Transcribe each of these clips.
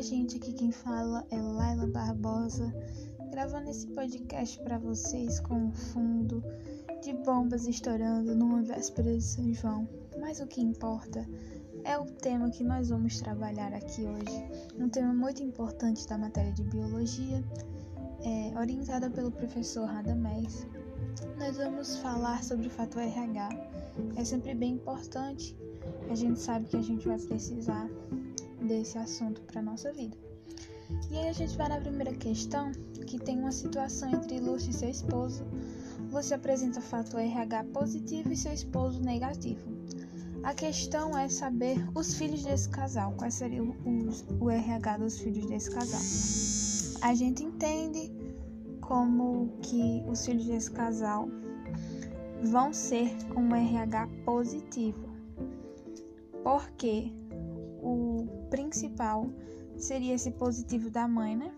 gente, aqui quem fala é Laila Barbosa, gravando esse podcast para vocês com um fundo de bombas estourando numa véspera de São João. Mas o que importa é o tema que nós vamos trabalhar aqui hoje, um tema muito importante da matéria de biologia, é, orientada pelo professor Radamés. Nós vamos falar sobre o fator RH. É sempre bem importante, a gente sabe que a gente vai precisar desse assunto para nossa vida. E aí a gente vai na primeira questão, que tem uma situação entre Lúcia e seu esposo. Lúcia apresenta fator RH positivo e seu esposo negativo. A questão é saber os filhos desse casal, quais seriam os, o RH dos filhos desse casal. A gente entende como que os filhos desse casal vão ser um RH positivo. Porque o principal seria esse positivo da mãe, né?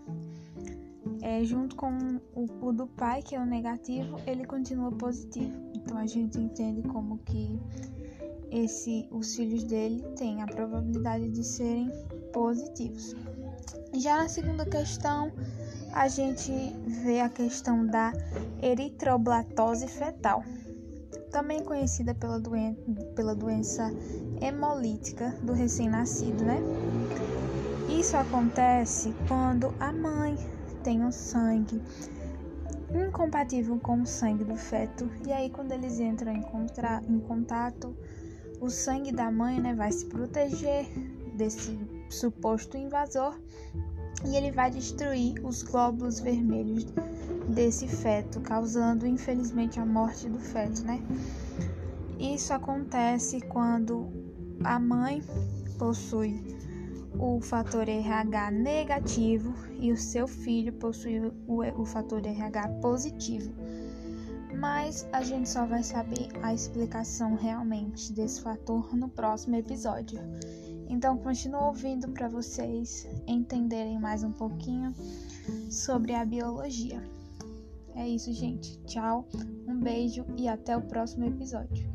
É, junto com o, o do pai, que é o negativo, ele continua positivo. Então a gente entende como que esse, os filhos dele têm a probabilidade de serem positivos. Já na segunda questão, a gente vê a questão da eritroblatose fetal também conhecida pela, doen pela doença hemolítica do recém-nascido, né? Isso acontece quando a mãe tem um sangue incompatível com o sangue do feto, e aí quando eles entram em, em contato, o sangue da mãe né, vai se proteger desse suposto invasor e ele vai destruir os glóbulos vermelhos desse feto, causando infelizmente a morte do feto, né? Isso acontece quando a mãe possui o fator RH negativo e o seu filho possui o, o fator RH positivo. Mas a gente só vai saber a explicação realmente desse fator no próximo episódio. Então, continue ouvindo para vocês entenderem mais um pouquinho sobre a biologia. É isso, gente. Tchau, um beijo e até o próximo episódio.